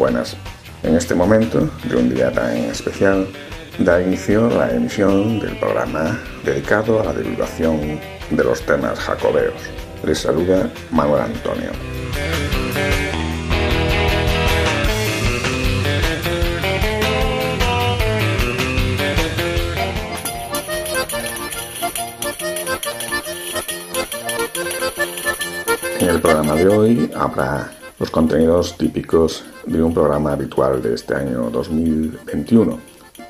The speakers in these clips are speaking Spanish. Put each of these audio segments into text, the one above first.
Buenas. En este momento de un día tan especial, da inicio la emisión del programa dedicado a la divulgación de los temas jacobeos. Les saluda Manuel Antonio. En el programa de hoy habrá los contenidos típicos de un programa habitual de este año 2021.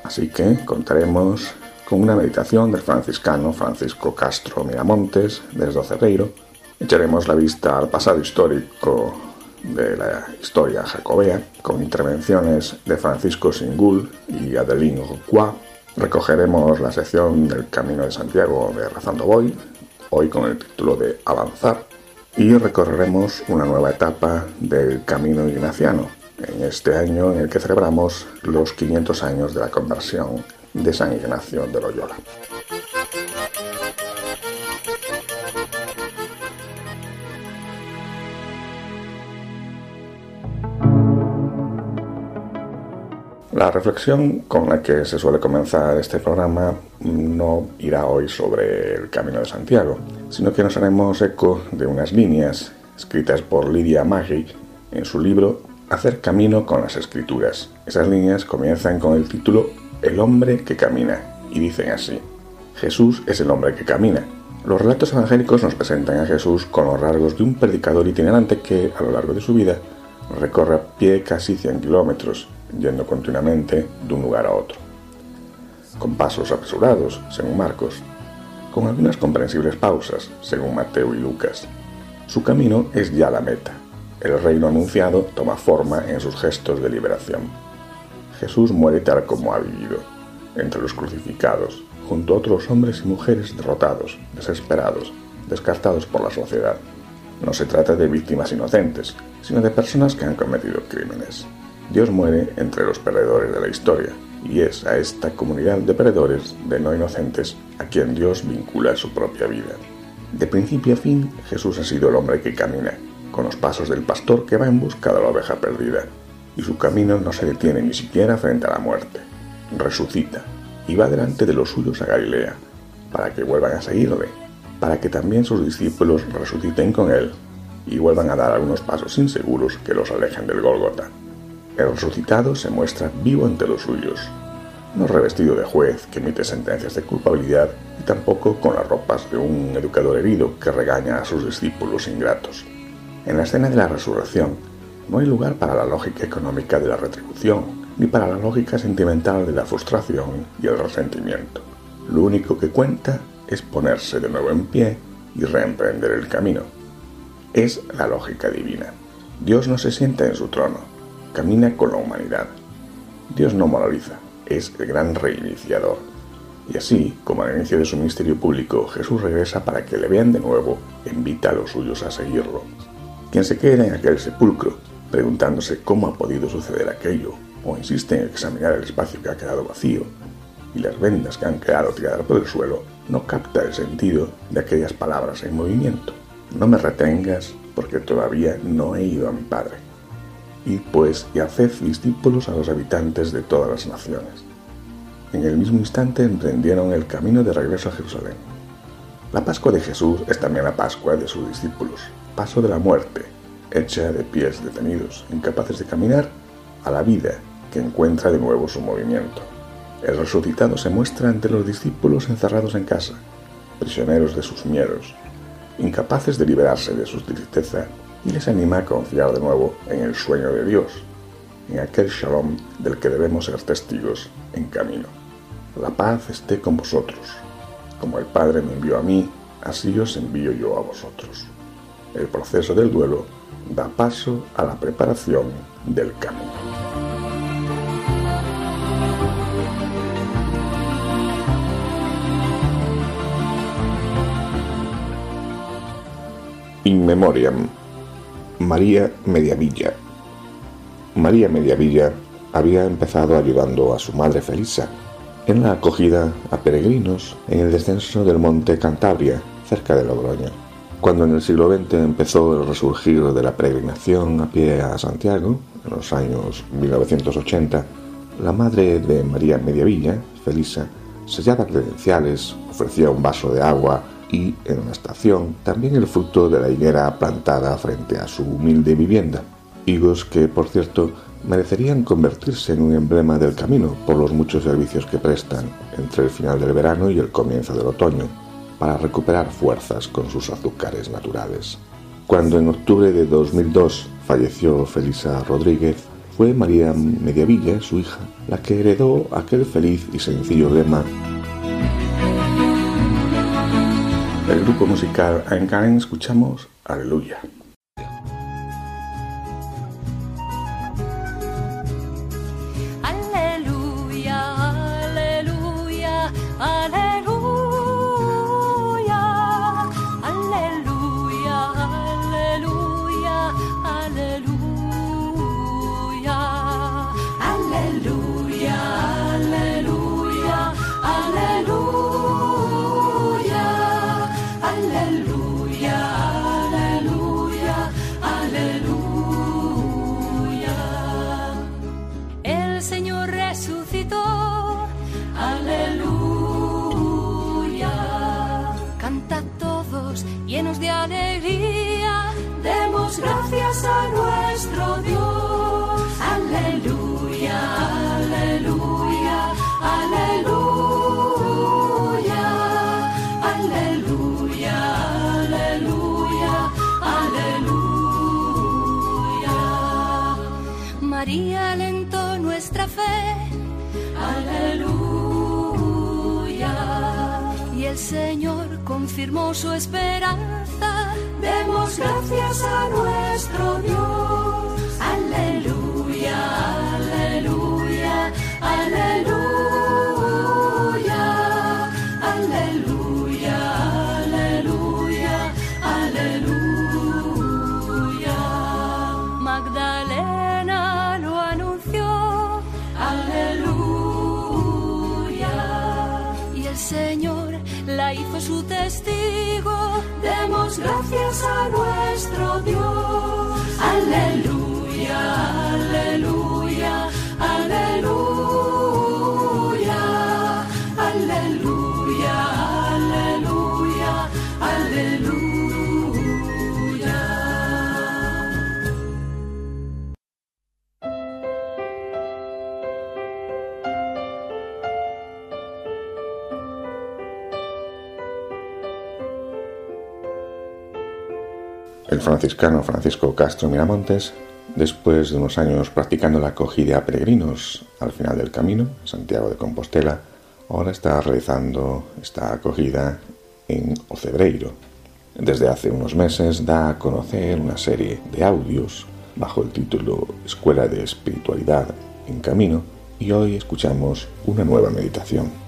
Así que contaremos con una meditación del franciscano Francisco Castro Miramontes desde Cerreiro. Echaremos la vista al pasado histórico de la historia jacobea con intervenciones de Francisco Singul y Adeline Roquois. Recogeremos la sección del Camino de Santiago de Razando Boy, hoy con el título de Avanzar y recorreremos una nueva etapa del camino ignaciano, en este año en el que celebramos los 500 años de la conversión de San Ignacio de Loyola. La reflexión con la que se suele comenzar este programa no irá hoy sobre el Camino de Santiago, sino que nos haremos eco de unas líneas escritas por Lidia Maggi en su libro Hacer camino con las escrituras. Esas líneas comienzan con el título El hombre que camina y dicen así, Jesús es el hombre que camina. Los relatos evangélicos nos presentan a Jesús con los rasgos de un predicador itinerante que, a lo largo de su vida, recorre a pie casi 100 kilómetros yendo continuamente de un lugar a otro, con pasos apresurados, según Marcos, con algunas comprensibles pausas, según Mateo y Lucas. Su camino es ya la meta. El reino anunciado toma forma en sus gestos de liberación. Jesús muere tal como ha vivido, entre los crucificados, junto a otros hombres y mujeres derrotados, desesperados, descartados por la sociedad. No se trata de víctimas inocentes, sino de personas que han cometido crímenes. Dios muere entre los perdedores de la historia, y es a esta comunidad de perdedores, de no inocentes, a quien Dios vincula su propia vida. De principio a fin, Jesús ha sido el hombre que camina, con los pasos del pastor que va en busca de la oveja perdida, y su camino no se detiene ni siquiera frente a la muerte. Resucita, y va delante de los suyos a Galilea, para que vuelvan a seguirle, para que también sus discípulos resuciten con él, y vuelvan a dar algunos pasos inseguros que los alejen del Gólgota. El resucitado se muestra vivo ante los suyos, no revestido de juez que emite sentencias de culpabilidad y tampoco con las ropas de un educador herido que regaña a sus discípulos ingratos. En la escena de la resurrección no hay lugar para la lógica económica de la retribución, ni para la lógica sentimental de la frustración y el resentimiento. Lo único que cuenta es ponerse de nuevo en pie y reemprender el camino. Es la lógica divina. Dios no se sienta en su trono, camina con la humanidad. Dios no moraliza, es el gran reiniciador. Y así, como al inicio de su ministerio público, Jesús regresa para que le vean de nuevo invita a los suyos a seguirlo. Quien se queda en aquel sepulcro, preguntándose cómo ha podido suceder aquello, o insiste en examinar el espacio que ha quedado vacío, y las vendas que han quedado tiradas por el suelo, no capta el sentido de aquellas palabras en movimiento. No me retengas porque todavía no he ido a mi Padre. Y pues y haced discípulos a los habitantes de todas las naciones. En el mismo instante emprendieron el camino de regreso a Jerusalén. La Pascua de Jesús es también la Pascua de sus discípulos, paso de la muerte, hecha de pies detenidos, incapaces de caminar, a la vida que encuentra de nuevo su movimiento. El resucitado se muestra ante los discípulos encerrados en casa, prisioneros de sus miedos, incapaces de liberarse de su tristeza y les anima a confiar de nuevo en el sueño de Dios, en aquel shalom del que debemos ser testigos en camino. La paz esté con vosotros. Como el Padre me envió a mí, así os envío yo a vosotros. El proceso del duelo da paso a la preparación del camino. In Memoriam, María Mediavilla. María Mediavilla había empezado ayudando a su madre Felisa en la acogida a peregrinos en el descenso del monte Cantabria, cerca de Logroño. Cuando en el siglo XX empezó el resurgir de la peregrinación a pie a Santiago, en los años 1980, la madre de María Mediavilla, Felisa, sellaba credenciales, ofrecía un vaso de agua y, en una estación, también el fruto de la higuera plantada frente a su humilde vivienda. Higos que, por cierto, merecerían convertirse en un emblema del camino por los muchos servicios que prestan entre el final del verano y el comienzo del otoño, para recuperar fuerzas con sus azúcares naturales. Cuando en octubre de 2002 falleció Felisa Rodríguez, fue María Mediavilla, su hija, la que heredó aquel feliz y sencillo lema del grupo musical Karen escuchamos Aleluya. Confirmó su esperanza. Demos gracias a nuestro Dios. El franciscano Francisco Castro Miramontes, después de unos años practicando la acogida a peregrinos al final del camino, Santiago de Compostela, ahora está realizando esta acogida en Ocebreiro. Desde hace unos meses da a conocer una serie de audios bajo el título Escuela de Espiritualidad en Camino y hoy escuchamos una nueva meditación.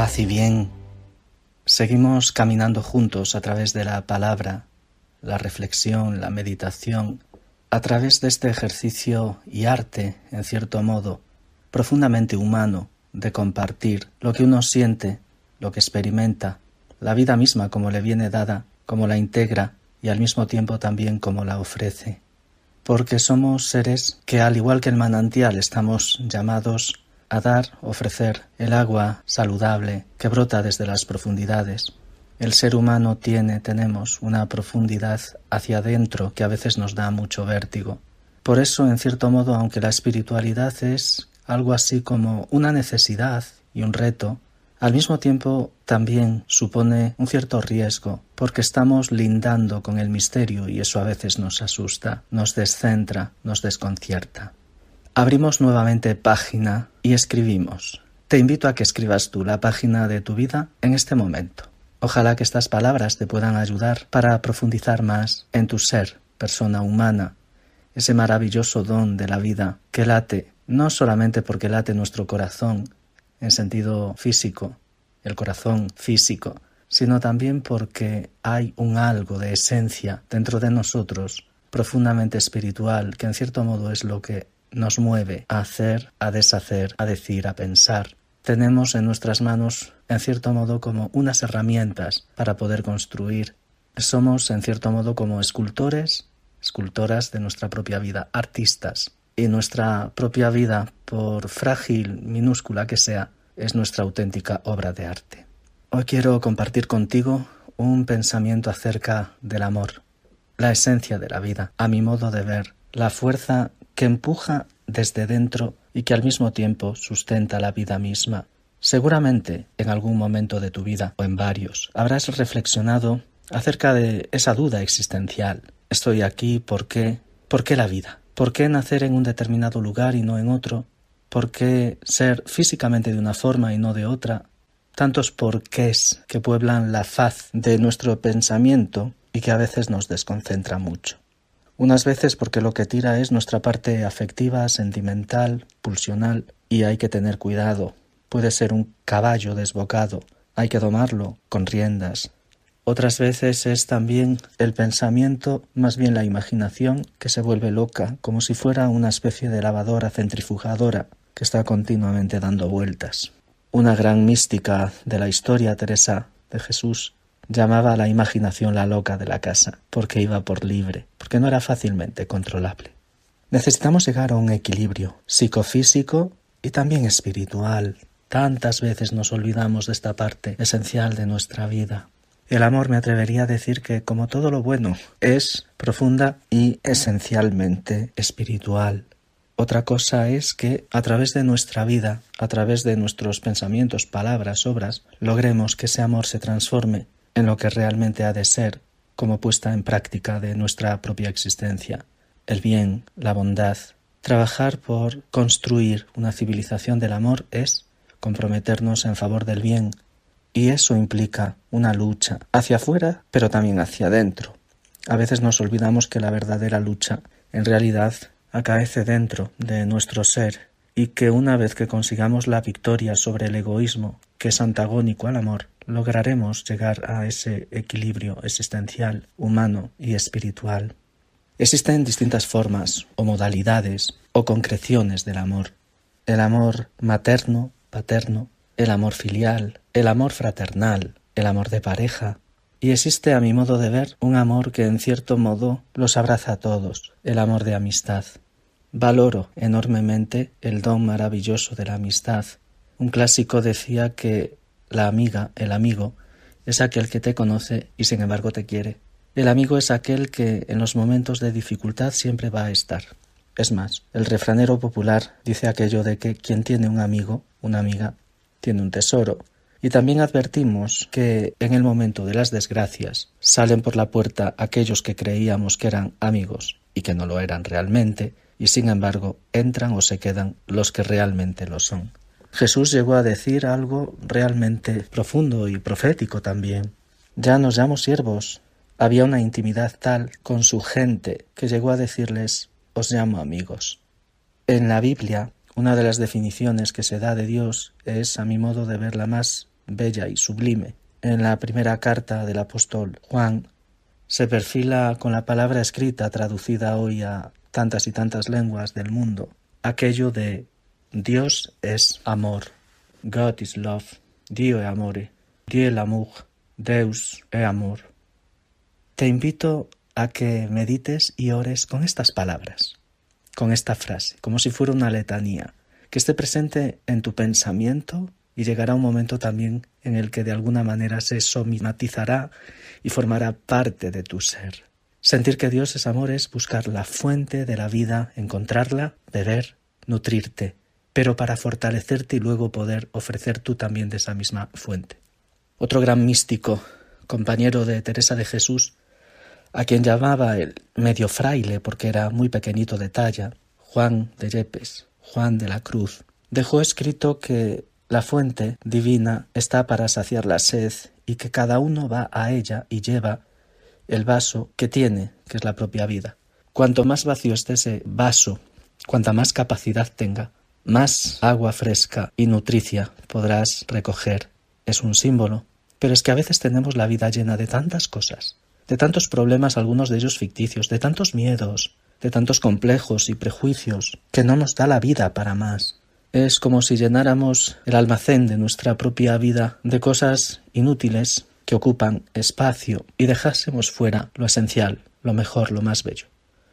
Paz y bien. Seguimos caminando juntos a través de la palabra, la reflexión, la meditación, a través de este ejercicio y arte, en cierto modo, profundamente humano, de compartir lo que uno siente, lo que experimenta, la vida misma como le viene dada, como la integra y al mismo tiempo también como la ofrece. Porque somos seres que, al igual que el manantial, estamos llamados a dar, ofrecer el agua saludable que brota desde las profundidades. El ser humano tiene, tenemos una profundidad hacia adentro que a veces nos da mucho vértigo. Por eso, en cierto modo, aunque la espiritualidad es algo así como una necesidad y un reto, al mismo tiempo también supone un cierto riesgo, porque estamos lindando con el misterio y eso a veces nos asusta, nos descentra, nos desconcierta. Abrimos nuevamente página y escribimos te invito a que escribas tú la página de tu vida en este momento. Ojalá que estas palabras te puedan ayudar para profundizar más en tu ser, persona humana, ese maravilloso don de la vida que late, no solamente porque late nuestro corazón en sentido físico, el corazón físico, sino también porque hay un algo de esencia dentro de nosotros profundamente espiritual, que en cierto modo es lo que nos mueve a hacer, a deshacer, a decir, a pensar. Tenemos en nuestras manos, en cierto modo, como unas herramientas para poder construir. Somos, en cierto modo, como escultores, escultoras de nuestra propia vida, artistas. Y nuestra propia vida, por frágil, minúscula que sea, es nuestra auténtica obra de arte. Hoy quiero compartir contigo un pensamiento acerca del amor, la esencia de la vida, a mi modo de ver, la fuerza que empuja desde dentro y que al mismo tiempo sustenta la vida misma. Seguramente en algún momento de tu vida o en varios habrás reflexionado acerca de esa duda existencial. Estoy aquí, ¿por qué? ¿Por qué la vida? ¿Por qué nacer en un determinado lugar y no en otro? ¿Por qué ser físicamente de una forma y no de otra? Tantos porqués que pueblan la faz de nuestro pensamiento y que a veces nos desconcentra mucho. Unas veces porque lo que tira es nuestra parte afectiva, sentimental, pulsional, y hay que tener cuidado. Puede ser un caballo desbocado, hay que domarlo con riendas. Otras veces es también el pensamiento, más bien la imaginación, que se vuelve loca, como si fuera una especie de lavadora centrifugadora que está continuamente dando vueltas. Una gran mística de la historia, Teresa de Jesús, llamaba a la imaginación la loca de la casa, porque iba por libre, porque no era fácilmente controlable. Necesitamos llegar a un equilibrio psicofísico y también espiritual. Tantas veces nos olvidamos de esta parte esencial de nuestra vida. El amor me atrevería a decir que, como todo lo bueno, es profunda y esencialmente espiritual. Otra cosa es que a través de nuestra vida, a través de nuestros pensamientos, palabras, obras, logremos que ese amor se transforme en lo que realmente ha de ser como puesta en práctica de nuestra propia existencia, el bien, la bondad. Trabajar por construir una civilización del amor es comprometernos en favor del bien, y eso implica una lucha hacia afuera, pero también hacia adentro. A veces nos olvidamos que la verdadera lucha en realidad acaece dentro de nuestro ser y que una vez que consigamos la victoria sobre el egoísmo, que es antagónico al amor, lograremos llegar a ese equilibrio existencial, humano y espiritual. Existen distintas formas o modalidades o concreciones del amor. El amor materno, paterno, el amor filial, el amor fraternal, el amor de pareja, y existe, a mi modo de ver, un amor que en cierto modo los abraza a todos, el amor de amistad. Valoro enormemente el don maravilloso de la amistad. Un clásico decía que la amiga, el amigo, es aquel que te conoce y sin embargo te quiere. El amigo es aquel que en los momentos de dificultad siempre va a estar. Es más, el refranero popular dice aquello de que quien tiene un amigo, una amiga, tiene un tesoro. Y también advertimos que en el momento de las desgracias salen por la puerta aquellos que creíamos que eran amigos y que no lo eran realmente, y sin embargo entran o se quedan los que realmente lo son. Jesús llegó a decir algo realmente profundo y profético también. Ya nos llamo siervos. Había una intimidad tal con su gente que llegó a decirles os llamo amigos. En la Biblia, una de las definiciones que se da de Dios es, a mi modo de ver, la más bella y sublime. En la primera carta del apóstol Juan se perfila con la palabra escrita traducida hoy a tantas y tantas lenguas del mundo, aquello de Dios es amor. God is love. Dio è amore. Dio l'amour. Deus è amor. Te invito a que medites y ores con estas palabras, con esta frase, como si fuera una letanía, que esté presente en tu pensamiento y llegará un momento también en el que de alguna manera se somatizará y formará parte de tu ser. Sentir que Dios es amor es buscar la fuente de la vida, encontrarla, beber, nutrirte, pero para fortalecerte y luego poder ofrecer tú también de esa misma fuente. Otro gran místico, compañero de Teresa de Jesús, a quien llamaba el medio fraile porque era muy pequeñito de talla, Juan de Yepes, Juan de la Cruz, dejó escrito que la fuente divina está para saciar la sed y que cada uno va a ella y lleva el vaso que tiene, que es la propia vida. Cuanto más vacío esté ese vaso, cuanta más capacidad tenga, más agua fresca y nutricia podrás recoger. Es un símbolo, pero es que a veces tenemos la vida llena de tantas cosas, de tantos problemas, algunos de ellos ficticios, de tantos miedos, de tantos complejos y prejuicios, que no nos da la vida para más. Es como si llenáramos el almacén de nuestra propia vida de cosas inútiles que ocupan espacio y dejásemos fuera lo esencial, lo mejor, lo más bello.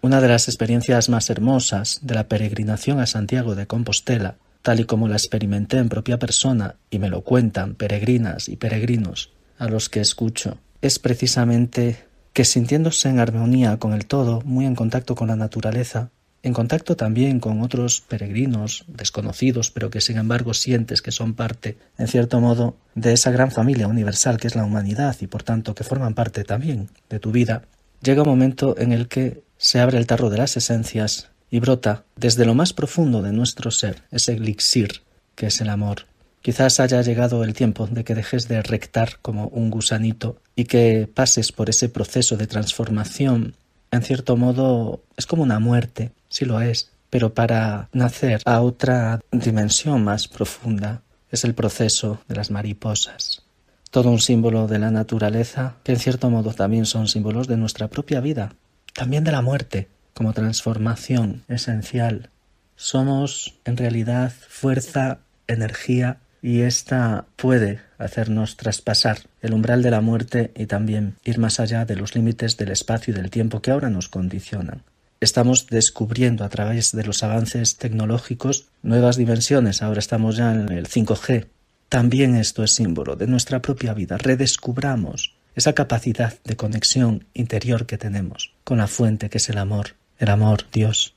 Una de las experiencias más hermosas de la peregrinación a Santiago de Compostela, tal y como la experimenté en propia persona y me lo cuentan peregrinas y peregrinos a los que escucho, es precisamente que sintiéndose en armonía con el todo, muy en contacto con la naturaleza, en contacto también con otros peregrinos desconocidos, pero que sin embargo sientes que son parte, en cierto modo, de esa gran familia universal que es la humanidad y por tanto que forman parte también de tu vida, llega un momento en el que se abre el tarro de las esencias y brota desde lo más profundo de nuestro ser ese elixir que es el amor. Quizás haya llegado el tiempo de que dejes de rectar como un gusanito y que pases por ese proceso de transformación. En cierto modo es como una muerte, sí lo es, pero para nacer a otra dimensión más profunda es el proceso de las mariposas. Todo un símbolo de la naturaleza que en cierto modo también son símbolos de nuestra propia vida, también de la muerte como transformación esencial. Somos en realidad fuerza, energía y esta puede hacernos traspasar el umbral de la muerte y también ir más allá de los límites del espacio y del tiempo que ahora nos condicionan estamos descubriendo a través de los avances tecnológicos nuevas dimensiones. Ahora estamos ya en el 5G. También esto es símbolo de nuestra propia vida. Redescubramos esa capacidad de conexión interior que tenemos con la fuente que es el amor. El amor, Dios.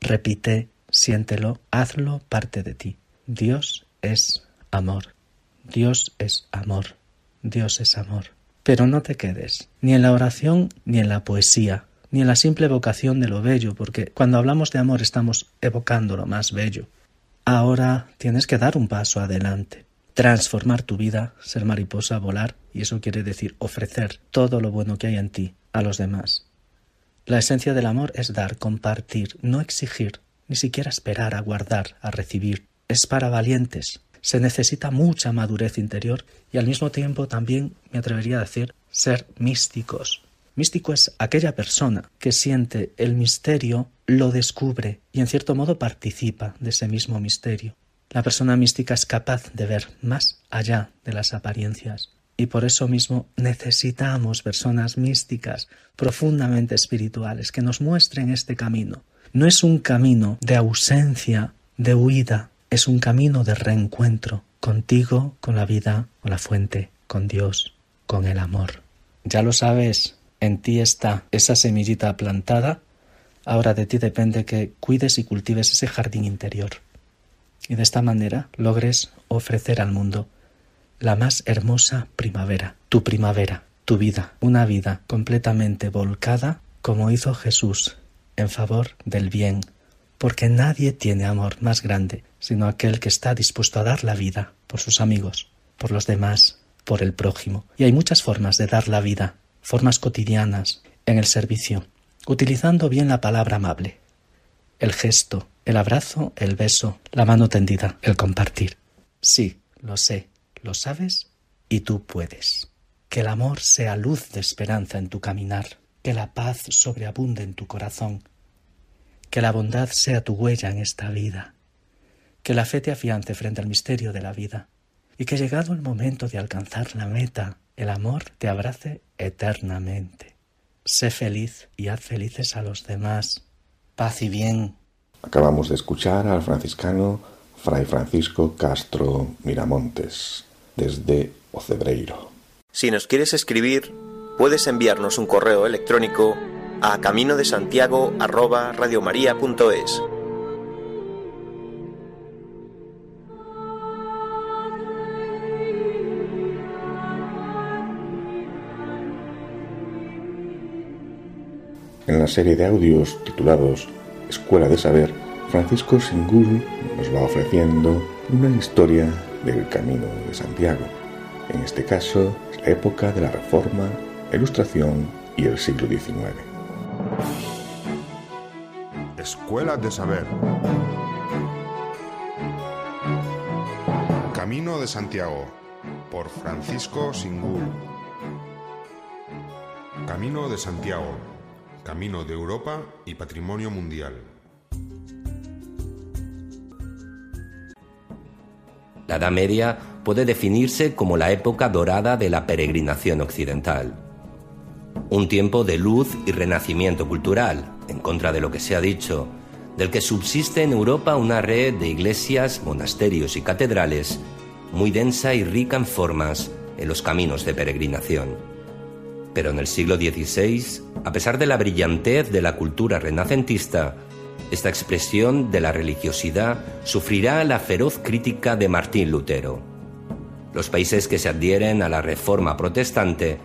Repite, siéntelo, hazlo parte de ti. Dios es amor. Dios es amor. Dios es amor. Pero no te quedes ni en la oración ni en la poesía, ni en la simple evocación de lo bello, porque cuando hablamos de amor estamos evocando lo más bello. Ahora tienes que dar un paso adelante, transformar tu vida, ser mariposa, volar, y eso quiere decir ofrecer todo lo bueno que hay en ti a los demás. La esencia del amor es dar, compartir, no exigir, ni siquiera esperar a guardar, a recibir. Es para valientes. Se necesita mucha madurez interior y al mismo tiempo también, me atrevería a decir, ser místicos, Místico es aquella persona que siente el misterio, lo descubre y en cierto modo participa de ese mismo misterio. La persona mística es capaz de ver más allá de las apariencias y por eso mismo necesitamos personas místicas, profundamente espirituales, que nos muestren este camino. No es un camino de ausencia, de huida, es un camino de reencuentro contigo, con la vida, con la fuente, con Dios, con el amor. Ya lo sabes, en ti está esa semillita plantada, ahora de ti depende que cuides y cultives ese jardín interior. Y de esta manera logres ofrecer al mundo la más hermosa primavera, tu primavera, tu vida, una vida completamente volcada como hizo Jesús en favor del bien, porque nadie tiene amor más grande sino aquel que está dispuesto a dar la vida por sus amigos, por los demás, por el prójimo. Y hay muchas formas de dar la vida, formas cotidianas en el servicio, utilizando bien la palabra amable, el gesto, el abrazo, el beso, la mano tendida, el compartir. Sí, lo sé, lo sabes y tú puedes. Que el amor sea luz de esperanza en tu caminar, que la paz sobreabunde en tu corazón, que la bondad sea tu huella en esta vida, que la fe te afiance frente al misterio de la vida, y que llegado el momento de alcanzar la meta, el amor te abrace eternamente. Sé feliz y haz felices a los demás. Paz y bien. Acabamos de escuchar al franciscano Fray Francisco Castro Miramontes, desde Ocebreiro. Si nos quieres escribir, puedes enviarnos un correo electrónico a camino de Santiago En la serie de audios titulados Escuela de Saber, Francisco Singul nos va ofreciendo una historia del Camino de Santiago. En este caso, la época de la Reforma, Ilustración y el siglo XIX. Escuela de Saber. Camino de Santiago, por Francisco Singul. Camino de Santiago, Camino de Europa y Patrimonio Mundial. La Edad Media puede definirse como la época dorada de la peregrinación occidental. Un tiempo de luz y renacimiento cultural, en contra de lo que se ha dicho, del que subsiste en Europa una red de iglesias, monasterios y catedrales muy densa y rica en formas en los caminos de peregrinación. Pero en el siglo XVI, a pesar de la brillantez de la cultura renacentista, esta expresión de la religiosidad sufrirá la feroz crítica de Martín Lutero. Los países que se adhieren a la reforma protestante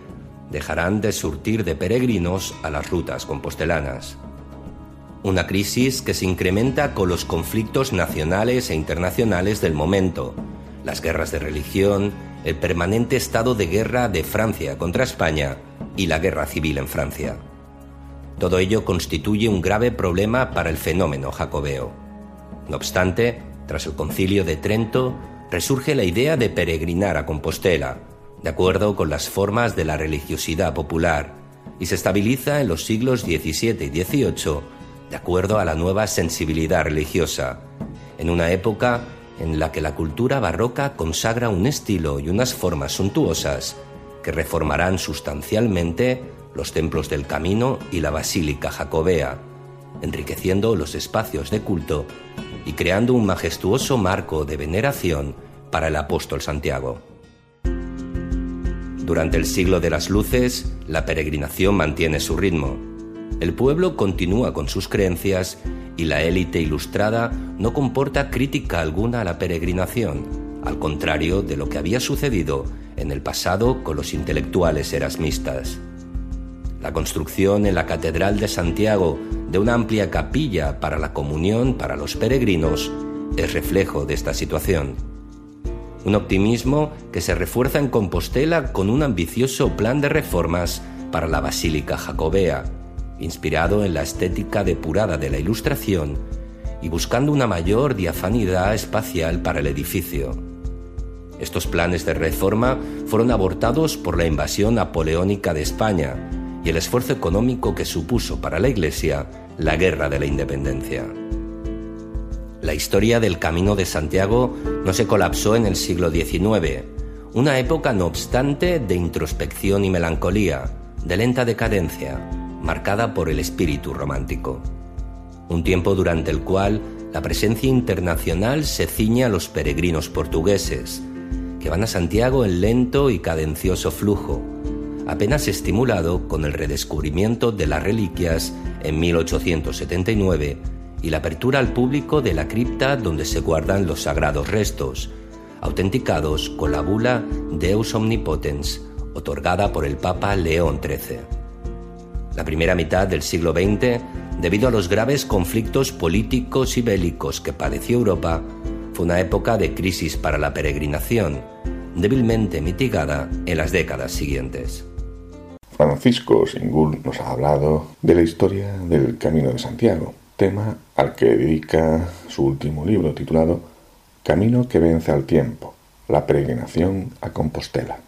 dejarán de surtir de peregrinos a las rutas compostelanas. Una crisis que se incrementa con los conflictos nacionales e internacionales del momento, las guerras de religión, el permanente estado de guerra de Francia contra España y la guerra civil en Francia. Todo ello constituye un grave problema para el fenómeno jacobeo. No obstante, tras el concilio de Trento, resurge la idea de peregrinar a Compostela, de acuerdo con las formas de la religiosidad popular, y se estabiliza en los siglos XVII y XVIII, de acuerdo a la nueva sensibilidad religiosa, en una época en la que la cultura barroca consagra un estilo y unas formas suntuosas que reformarán sustancialmente los templos del camino y la basílica jacobea, enriqueciendo los espacios de culto y creando un majestuoso marco de veneración para el apóstol Santiago. Durante el siglo de las luces, la peregrinación mantiene su ritmo. El pueblo continúa con sus creencias y la élite ilustrada no comporta crítica alguna a la peregrinación, al contrario de lo que había sucedido en el pasado con los intelectuales erasmistas. La construcción en la Catedral de Santiago de una amplia capilla para la comunión para los peregrinos es reflejo de esta situación. Un optimismo que se refuerza en Compostela con un ambicioso plan de reformas para la Basílica Jacobea, inspirado en la estética depurada de la Ilustración y buscando una mayor diafanidad espacial para el edificio. Estos planes de reforma fueron abortados por la invasión napoleónica de España y el esfuerzo económico que supuso para la Iglesia la Guerra de la Independencia. La historia del Camino de Santiago no se colapsó en el siglo XIX, una época no obstante de introspección y melancolía, de lenta decadencia, marcada por el espíritu romántico. Un tiempo durante el cual la presencia internacional se ciña a los peregrinos portugueses, que van a Santiago en lento y cadencioso flujo, apenas estimulado con el redescubrimiento de las reliquias en 1879 y la apertura al público de la cripta donde se guardan los sagrados restos, autenticados con la bula Deus Omnipotens, otorgada por el Papa León XIII. La primera mitad del siglo XX, debido a los graves conflictos políticos y bélicos que padeció Europa, fue una época de crisis para la peregrinación, débilmente mitigada en las décadas siguientes. Francisco Singul nos ha hablado de la historia del Camino de Santiago, tema al que dedica su último libro titulado Camino que vence al tiempo, la peregrinación a Compostela.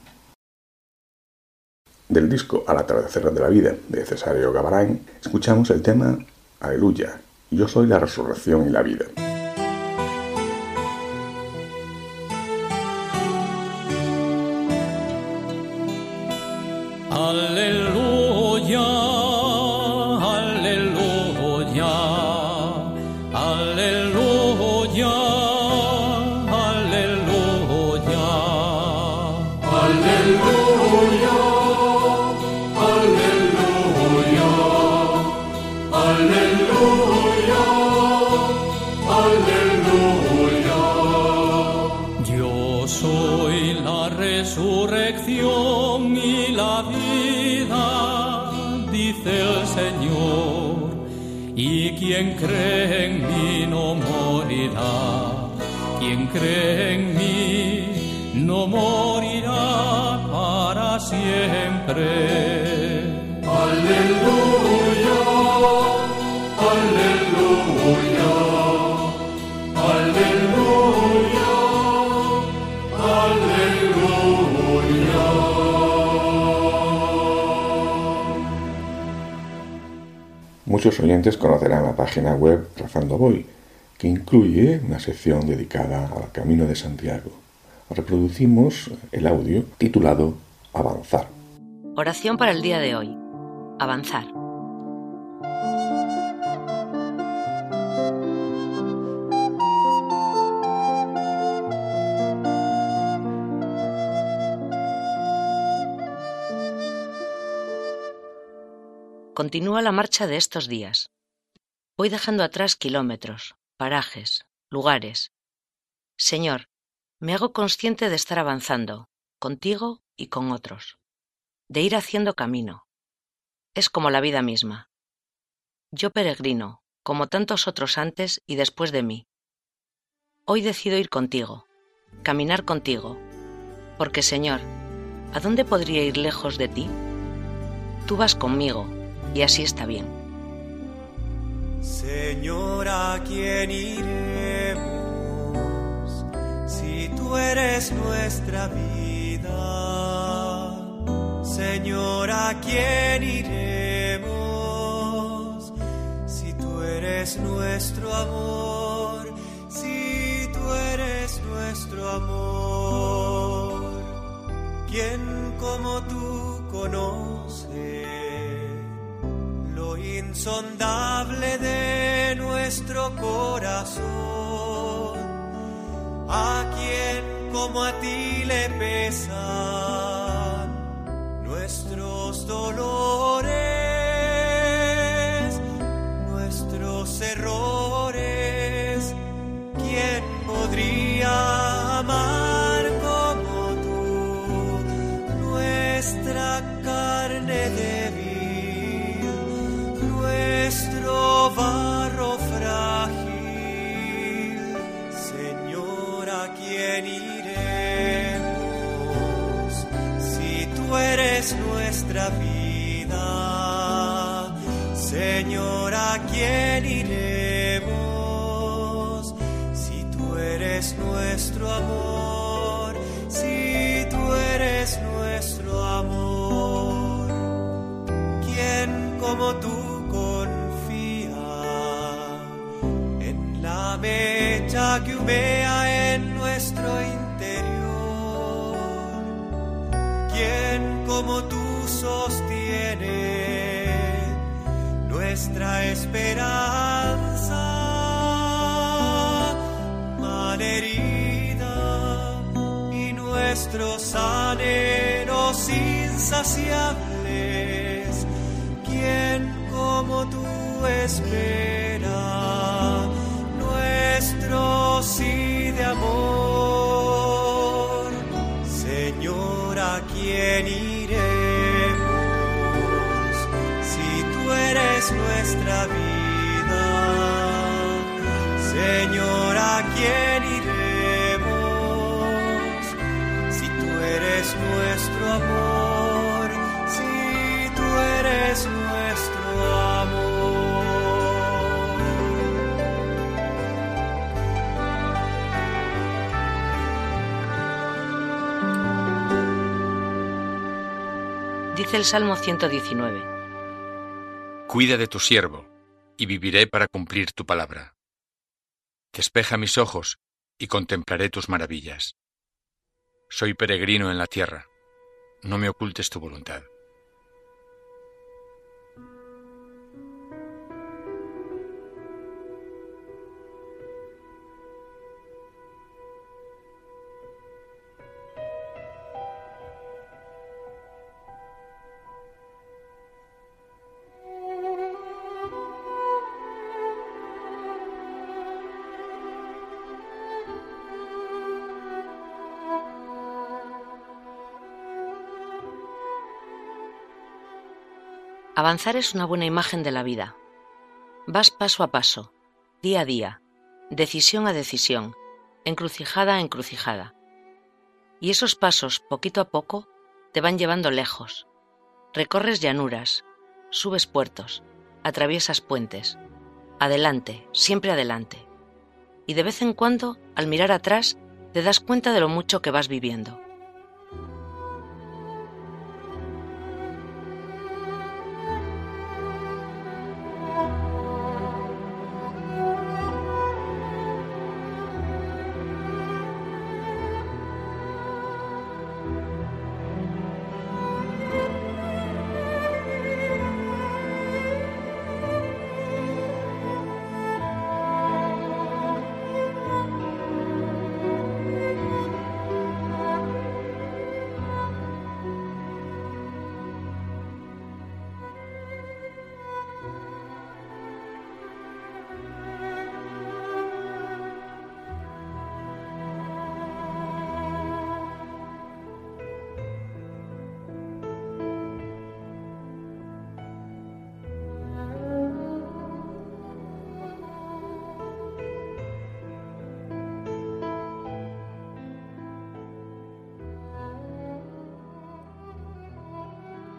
Del disco Al atardecer de la vida de Cesario Gavarán, escuchamos el tema Aleluya, yo soy la resurrección y la vida. Cree en mí no morirá, quien cree en mí no morirá para siempre. Muchos oyentes conocerán la página web Razando Voy, que incluye una sección dedicada al Camino de Santiago. Reproducimos el audio titulado Avanzar. Oración para el día de hoy. Avanzar. Continúa la marcha de estos días. Voy dejando atrás kilómetros, parajes, lugares. Señor, me hago consciente de estar avanzando, contigo y con otros, de ir haciendo camino. Es como la vida misma. Yo peregrino, como tantos otros antes y después de mí. Hoy decido ir contigo, caminar contigo, porque Señor, ¿a dónde podría ir lejos de ti? Tú vas conmigo, y así está bien. Señor, ¿a quién iremos si tú eres nuestra vida? Señor, ¿a quién iremos si tú eres nuestro amor? Si tú eres nuestro amor, ¿quién como tú conoce? Insondable de nuestro corazón. A quien como a ti le pesan nuestros dolores, nuestro amor? Si tú eres nuestro amor. ¿Quién como tú confía en la mecha que humea en nuestro interior? ¿Quién como tú sostiene nuestra esperanza nuestros anhelos insaciables? ¿Quién como tú espera nuestro sí de amor? Señor, ¿a quién iremos si tú eres nuestra vida? Señor, ¿a quién Dice el Salmo 119. Cuida de tu siervo, y viviré para cumplir tu palabra. Despeja mis ojos, y contemplaré tus maravillas. Soy peregrino en la tierra, no me ocultes tu voluntad. Avanzar es una buena imagen de la vida. Vas paso a paso, día a día, decisión a decisión, encrucijada a encrucijada. Y esos pasos, poquito a poco, te van llevando lejos. Recorres llanuras, subes puertos, atraviesas puentes. Adelante, siempre adelante. Y de vez en cuando, al mirar atrás, te das cuenta de lo mucho que vas viviendo.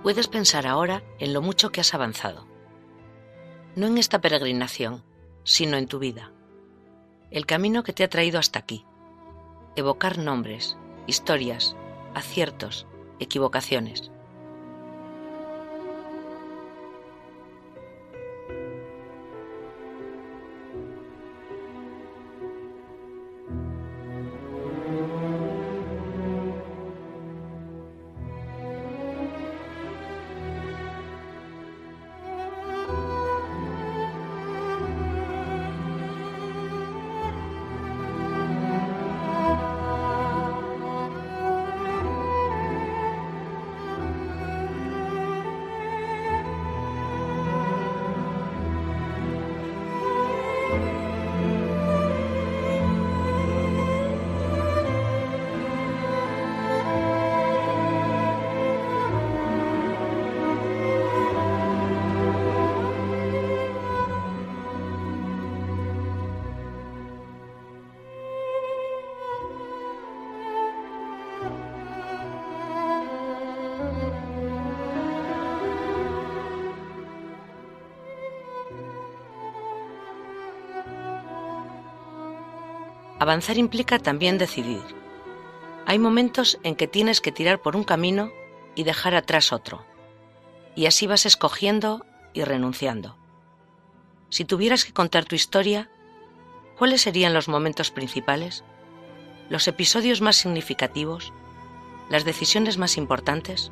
Puedes pensar ahora en lo mucho que has avanzado. No en esta peregrinación, sino en tu vida. El camino que te ha traído hasta aquí. Evocar nombres, historias, aciertos, equivocaciones. Avanzar implica también decidir. Hay momentos en que tienes que tirar por un camino y dejar atrás otro. Y así vas escogiendo y renunciando. Si tuvieras que contar tu historia, ¿cuáles serían los momentos principales? ¿Los episodios más significativos? ¿Las decisiones más importantes?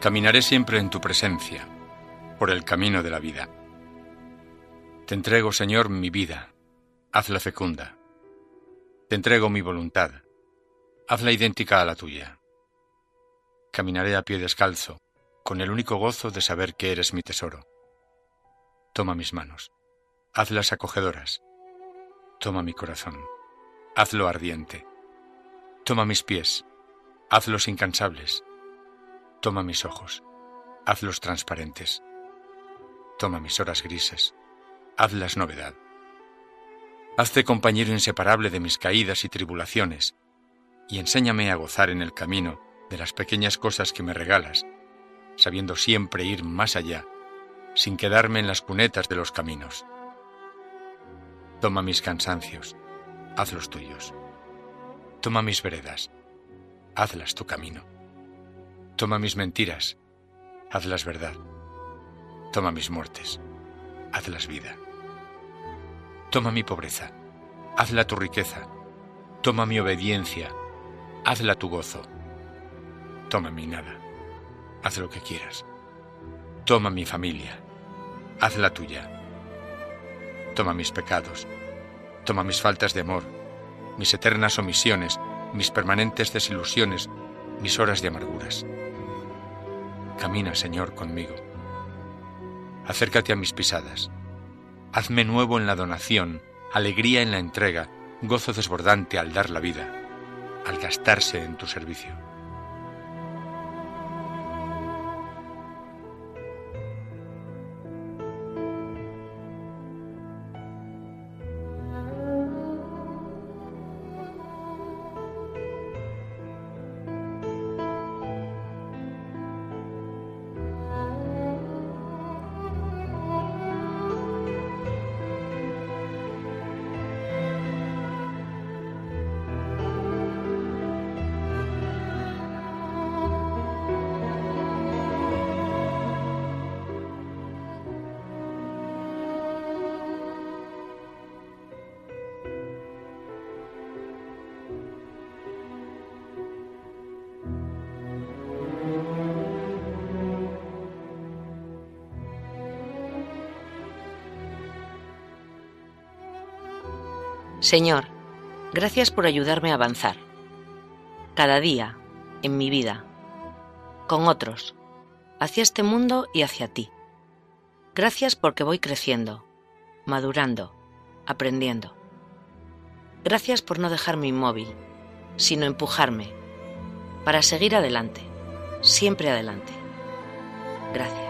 Caminaré siempre en tu presencia, por el camino de la vida. Te entrego, Señor, mi vida, hazla fecunda. Te entrego mi voluntad, hazla idéntica a la tuya. Caminaré a pie descalzo, con el único gozo de saber que eres mi tesoro. Toma mis manos, hazlas acogedoras. Toma mi corazón, hazlo ardiente. Toma mis pies, hazlos incansables Toma mis ojos, hazlos transparentes. Toma mis horas grises, hazlas novedad. Hazte compañero inseparable de mis caídas y tribulaciones, y enséñame a gozar en el camino de las pequeñas cosas que me regalas, sabiendo siempre ir más allá, sin quedarme en las cunetas de los caminos. Toma mis cansancios, hazlos tuyos. Toma mis veredas, hazlas tu camino. Toma mis mentiras, hazlas verdad. Toma mis muertes, hazlas vida. Toma mi pobreza, hazla tu riqueza. Toma mi obediencia, hazla tu gozo. Toma mi nada, haz lo que quieras. Toma mi familia, haz la tuya. Toma mis pecados, toma mis faltas de amor, mis eternas omisiones, mis permanentes desilusiones, mis horas de amarguras. Camina, Señor, conmigo. Acércate a mis pisadas. Hazme nuevo en la donación, alegría en la entrega, gozo desbordante al dar la vida, al gastarse en tu servicio. Señor, gracias por ayudarme a avanzar. Cada día, en mi vida, con otros, hacia este mundo y hacia ti. Gracias porque voy creciendo, madurando, aprendiendo. Gracias por no dejarme inmóvil, sino empujarme para seguir adelante, siempre adelante. Gracias.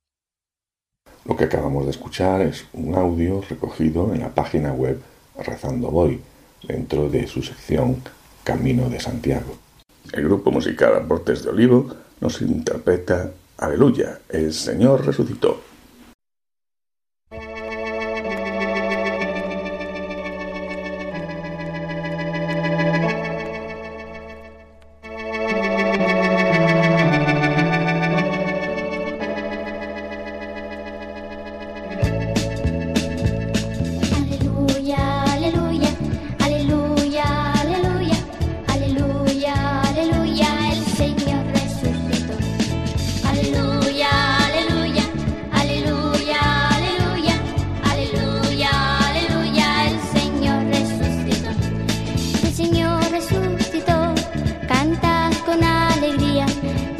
Lo que acabamos de escuchar es un audio recogido en la página web Rezando Voy, dentro de su sección Camino de Santiago. El grupo musical Aportes de Olivo nos interpreta Aleluya, el Señor resucitó.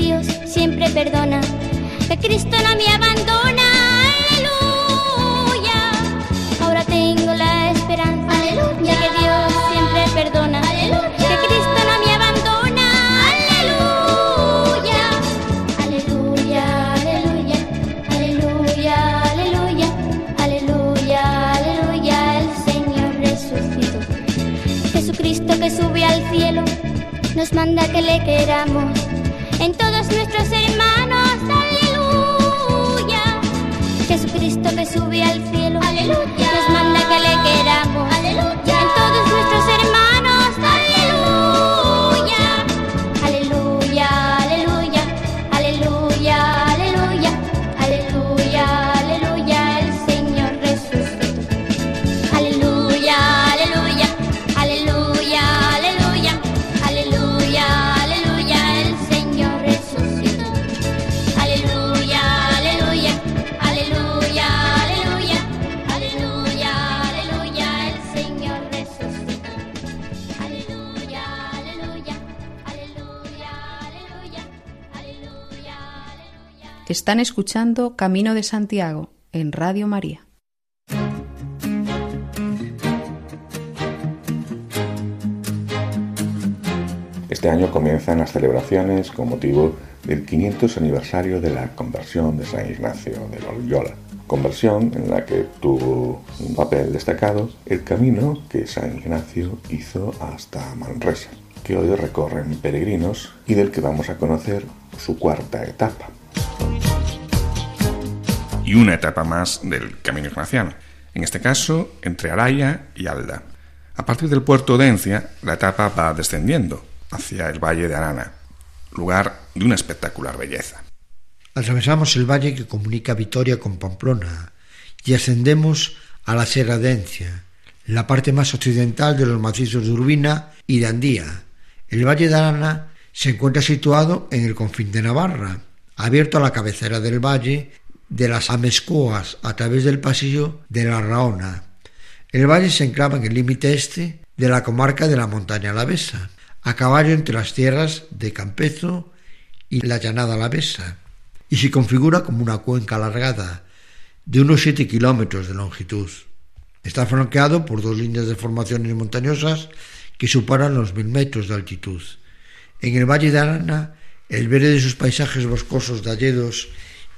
Dios siempre perdona, que Cristo no me abandona. Aleluya. Ahora tengo la esperanza Aleluya. de que Dios siempre perdona, Aleluya. que Cristo no me abandona. Aleluya. Aleluya, aleluya, aleluya, aleluya, aleluya, aleluya, el Señor resucitó. Jesucristo que sube al cielo nos manda que le queramos nuestros hermanos, aleluya. Jesucristo que sube al cielo, aleluya. Nos manda que le queramos, Están escuchando Camino de Santiago en Radio María. Este año comienzan las celebraciones con motivo del 500 aniversario de la conversión de San Ignacio de Loyola. Conversión en la que tuvo un papel destacado el camino que San Ignacio hizo hasta Manresa, que hoy recorren peregrinos y del que vamos a conocer su cuarta etapa. Y una etapa más del camino ignaciano, en este caso entre Araya y Alda. A partir del puerto de Encia, la etapa va descendiendo hacia el valle de Arana, lugar de una espectacular belleza. Atravesamos el valle que comunica Vitoria con Pamplona y ascendemos a la Sierra de Encia, la parte más occidental de los macizos de Urbina y de Andía. El valle de Arana se encuentra situado en el confín de Navarra, abierto a la cabecera del valle de las Amescoas a través del pasillo de la Raona. El valle se enclava en el límite este de la comarca de la montaña alavesa, a caballo entre las tierras de Campezo y la llanada alavesa, y se configura como una cuenca alargada de unos 7 kilómetros de longitud. Está flanqueado por dos líneas de formaciones montañosas que superan los mil metros de altitud. En el Valle de Arana, el verde de sus paisajes boscosos de alledos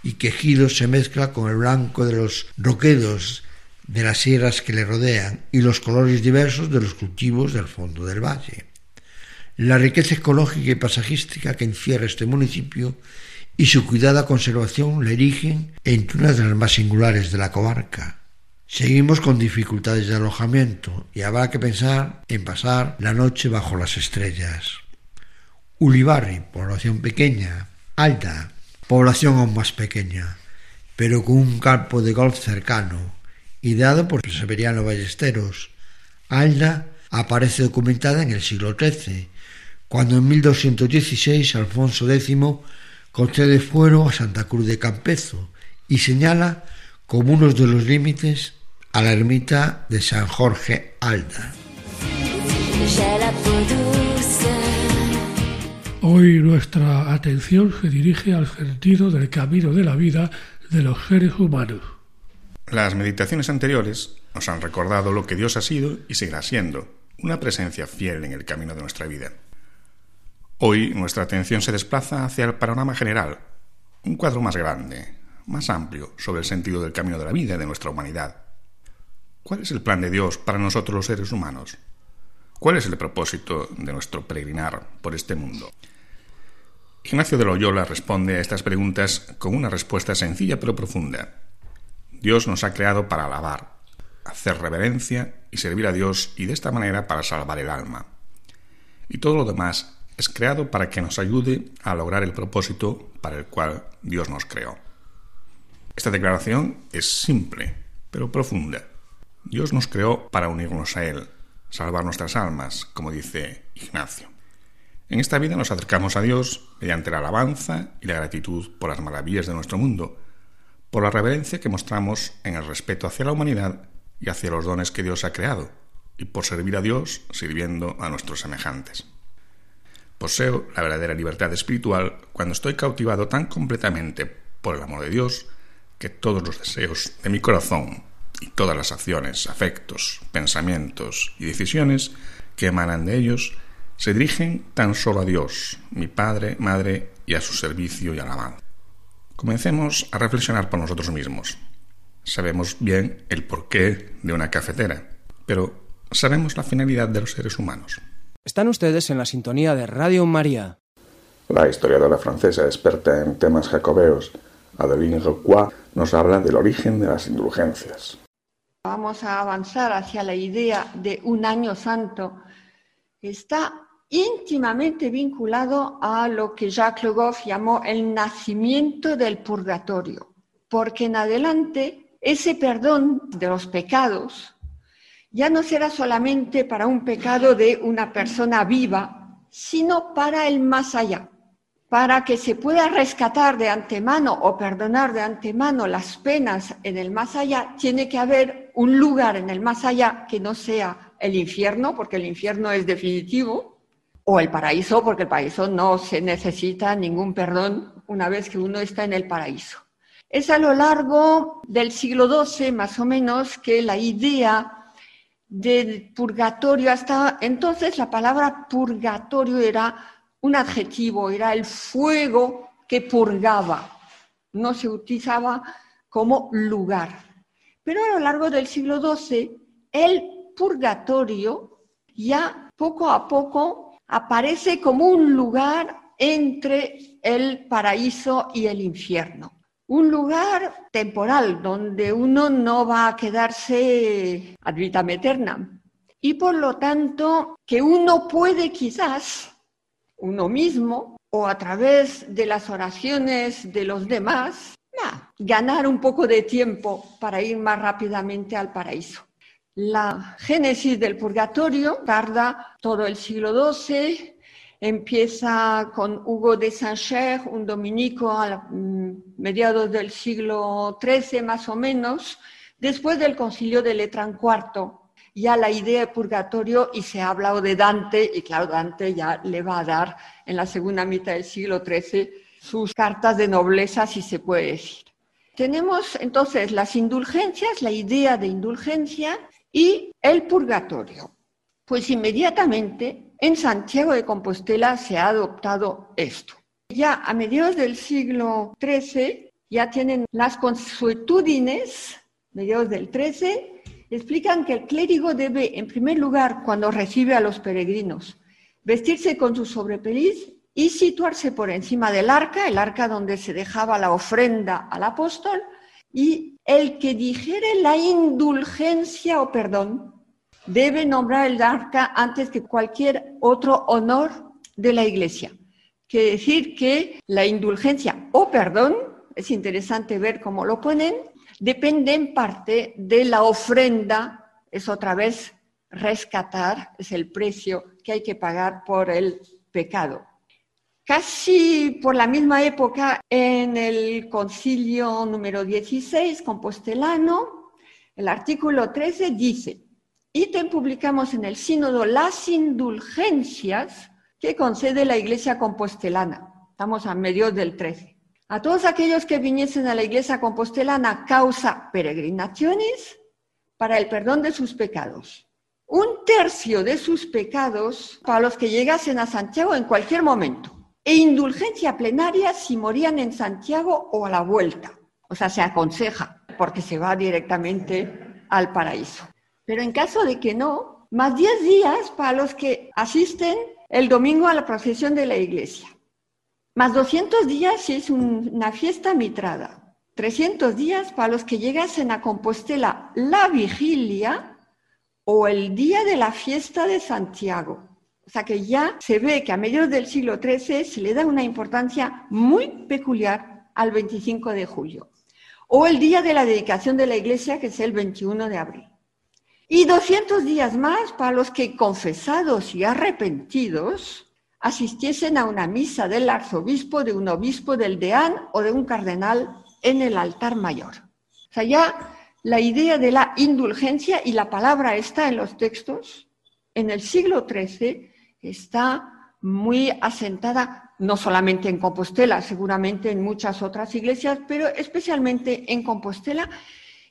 y quejidos se mezcla con el blanco de los roquedos de las sierras que le rodean y los colores diversos de los cultivos del fondo del valle. La riqueza ecológica y paisajística que encierra este municipio y su cuidada conservación le erigen entre una de las más singulares de la comarca. Seguimos con dificultades de alojamiento y habrá que pensar en pasar la noche bajo las estrellas. Ulibarri, población pequeña. Alda, población aún más pequeña, pero con un campo de golf cercano, ideado por Severiano Ballesteros. Alda aparece documentada en el siglo XIII, cuando en 1216 Alfonso X concede fuero a Santa Cruz de Campezo y señala como uno de los límites a la ermita de San Jorge Alda. Hoy nuestra atención se dirige al sentido del camino de la vida de los seres humanos. Las meditaciones anteriores nos han recordado lo que Dios ha sido y seguirá siendo, una presencia fiel en el camino de nuestra vida. Hoy nuestra atención se desplaza hacia el panorama general, un cuadro más grande, más amplio sobre el sentido del camino de la vida de nuestra humanidad. ¿Cuál es el plan de Dios para nosotros los seres humanos? ¿Cuál es el propósito de nuestro peregrinar por este mundo? Ignacio de Loyola responde a estas preguntas con una respuesta sencilla pero profunda. Dios nos ha creado para alabar, hacer reverencia y servir a Dios y de esta manera para salvar el alma. Y todo lo demás es creado para que nos ayude a lograr el propósito para el cual Dios nos creó. Esta declaración es simple, pero profunda. Dios nos creó para unirnos a Él, salvar nuestras almas, como dice Ignacio. En esta vida nos acercamos a Dios mediante la alabanza y la gratitud por las maravillas de nuestro mundo, por la reverencia que mostramos en el respeto hacia la humanidad y hacia los dones que Dios ha creado, y por servir a Dios sirviendo a nuestros semejantes. Poseo la verdadera libertad espiritual cuando estoy cautivado tan completamente por el amor de Dios que todos los deseos de mi corazón y todas las acciones, afectos, pensamientos y decisiones que emanan de ellos se dirigen tan solo a Dios, mi Padre, Madre y a su servicio y alabanza. Comencemos a reflexionar por nosotros mismos. Sabemos bien el porqué de una cafetera, pero ¿sabemos la finalidad de los seres humanos? Están ustedes en la sintonía de Radio María. La historiadora francesa experta en temas jacobeos, Adeline Roquois, nos habla del origen de las indulgencias. Vamos a avanzar hacia la idea de un año santo. Está íntimamente vinculado a lo que Jacques Le Goff llamó el nacimiento del purgatorio, porque en adelante ese perdón de los pecados ya no será solamente para un pecado de una persona viva, sino para el más allá. Para que se pueda rescatar de antemano o perdonar de antemano las penas en el más allá, tiene que haber un lugar en el más allá que no sea el infierno, porque el infierno es definitivo, o el paraíso, porque el paraíso no se necesita ningún perdón una vez que uno está en el paraíso. Es a lo largo del siglo XII, más o menos, que la idea del purgatorio, hasta entonces la palabra purgatorio era un adjetivo, era el fuego que purgaba, no se utilizaba como lugar. Pero a lo largo del siglo XII, el purgatorio ya poco a poco aparece como un lugar entre el paraíso y el infierno un lugar temporal donde uno no va a quedarse ad vitam aeterna. Y por lo tanto, que uno puede quizás, uno mismo, o a través de las oraciones de los demás, ganar un poco de tiempo para ir más rápidamente al paraíso. La génesis del purgatorio tarda todo el siglo XII, Empieza con Hugo de Saint-Cher, un dominico a mm, mediados del siglo XIII más o menos, después del concilio de Letrán IV. Ya la idea de purgatorio y se ha hablado de Dante, y claro, Dante ya le va a dar en la segunda mitad del siglo XIII sus cartas de nobleza, si se puede decir. Tenemos entonces las indulgencias, la idea de indulgencia y el purgatorio. Pues inmediatamente en Santiago de Compostela se ha adoptado esto. Ya a mediados del siglo XIII ya tienen las consuetudines, mediados del XIII, explican que el clérigo debe, en primer lugar, cuando recibe a los peregrinos, vestirse con su sobrepeliz y situarse por encima del arca, el arca donde se dejaba la ofrenda al apóstol, y el que dijere la indulgencia o perdón debe nombrar el arca antes que cualquier otro honor de la iglesia. Quiere decir que la indulgencia o perdón, es interesante ver cómo lo ponen, depende en parte de la ofrenda, es otra vez rescatar, es el precio que hay que pagar por el pecado. Casi por la misma época, en el concilio número 16, compostelano, el artículo 13 dice, Ítem publicamos en el sínodo las indulgencias que concede la Iglesia compostelana. Estamos a medios del 13. A todos aquellos que viniesen a la Iglesia compostelana causa peregrinaciones para el perdón de sus pecados. Un tercio de sus pecados para los que llegasen a Santiago en cualquier momento. E indulgencia plenaria si morían en Santiago o a la vuelta. O sea, se aconseja porque se va directamente al paraíso. Pero en caso de que no, más 10 días para los que asisten el domingo a la procesión de la iglesia. Más 200 días si es una fiesta mitrada. 300 días para los que llegasen a Compostela la vigilia o el día de la fiesta de Santiago. O sea que ya se ve que a mediados del siglo XIII se le da una importancia muy peculiar al 25 de julio. O el día de la dedicación de la iglesia, que es el 21 de abril. Y 200 días más para los que confesados y arrepentidos asistiesen a una misa del arzobispo, de un obispo, del deán o de un cardenal en el altar mayor. O sea, ya la idea de la indulgencia, y la palabra está en los textos, en el siglo XIII está muy asentada, no solamente en Compostela, seguramente en muchas otras iglesias, pero especialmente en Compostela,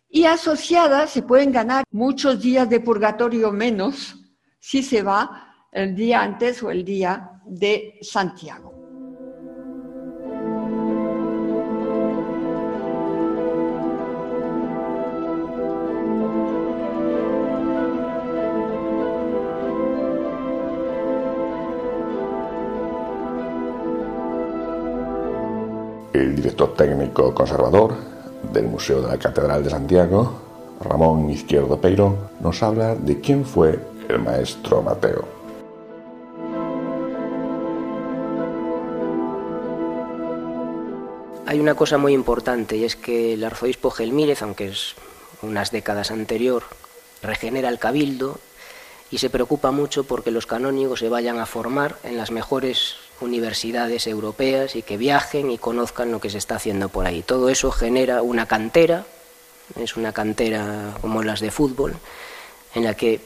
y asociada se pueden ganar muchos días de purgatorio menos si se va el día antes o el día de Santiago. Técnico conservador del Museo de la Catedral de Santiago, Ramón Izquierdo Peiro, nos habla de quién fue el maestro Mateo. Hay una cosa muy importante y es que el arzobispo Gelmírez, aunque es unas décadas anterior, regenera el cabildo y se preocupa mucho porque los canónigos se vayan a formar en las mejores universidades europeas y que viajen y conozcan lo que se está haciendo por ahí. Todo eso genera una cantera, es una cantera como las de fútbol, en la que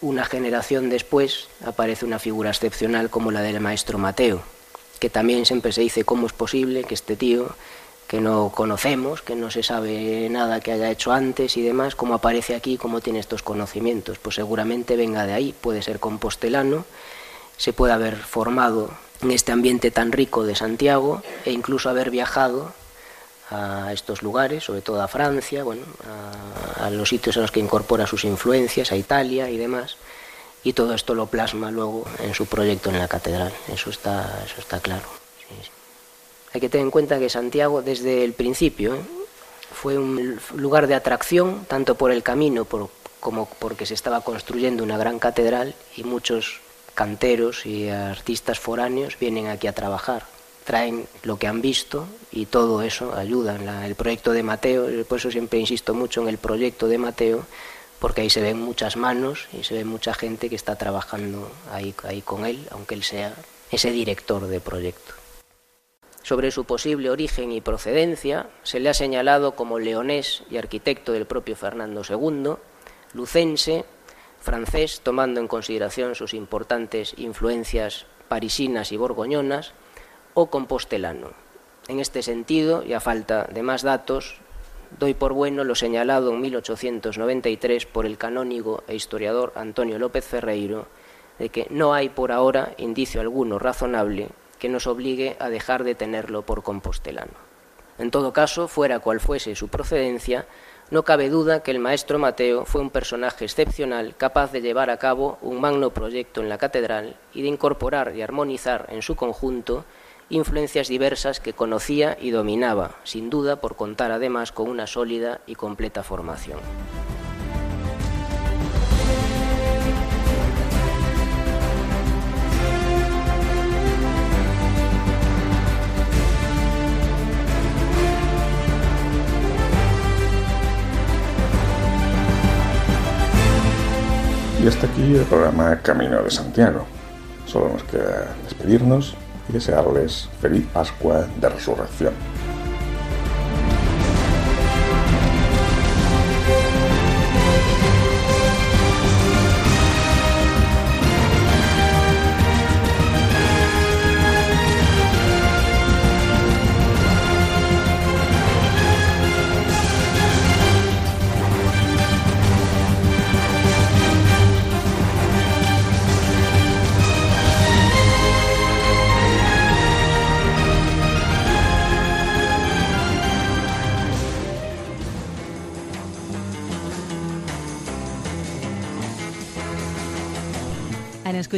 una generación después aparece una figura excepcional como la del maestro Mateo, que también siempre se dice cómo es posible que este tío que no conocemos, que no se sabe nada que haya hecho antes y demás, cómo aparece aquí, cómo tiene estos conocimientos. Pues seguramente venga de ahí, puede ser compostelano, se puede haber formado en este ambiente tan rico de Santiago e incluso haber viajado a estos lugares, sobre todo a Francia, bueno, a, los sitios en los que incorpora sus influencias, a Italia y demás, y todo esto lo plasma luego en su proyecto en la catedral, eso está, eso está claro. Hay que tener en cuenta que Santiago desde el principio ¿eh? fue un lugar de atracción, tanto por el camino por, como porque se estaba construyendo una gran catedral y muchos canteros y artistas foráneos vienen aquí a trabajar traen lo que han visto y todo eso ayuda. La, el proyecto de Mateo, por eso siempre insisto mucho en el proyecto de Mateo, porque ahí se ven muchas manos y se ve mucha gente que está trabajando ahí, ahí con él, aunque él sea ese director de proyecto. Sobre su posible origen y procedencia, se le ha señalado como leonés y arquitecto del propio Fernando II, lucense, francés, tomando en consideración sus importantes influencias parisinas y borgoñonas, o compostelano. En este sentido, y a falta de más datos, doy por bueno lo señalado en 1893 por el canónigo e historiador Antonio López Ferreiro, de que no hay por ahora indicio alguno razonable que nos obligue a dejar de tenerlo por compostelano. En todo caso, fuera cual fuese su procedencia, no cabe duda que el maestro Mateo fue un personaje excepcional capaz de llevar a cabo un magno proyecto en la catedral y de incorporar y armonizar en su conjunto influencias diversas que conocía y dominaba, sin duda por contar además con una sólida y completa formación. Y hasta aquí el programa Camino de Santiago. Solo nos queda despedirnos y desearles feliz Pascua de Resurrección.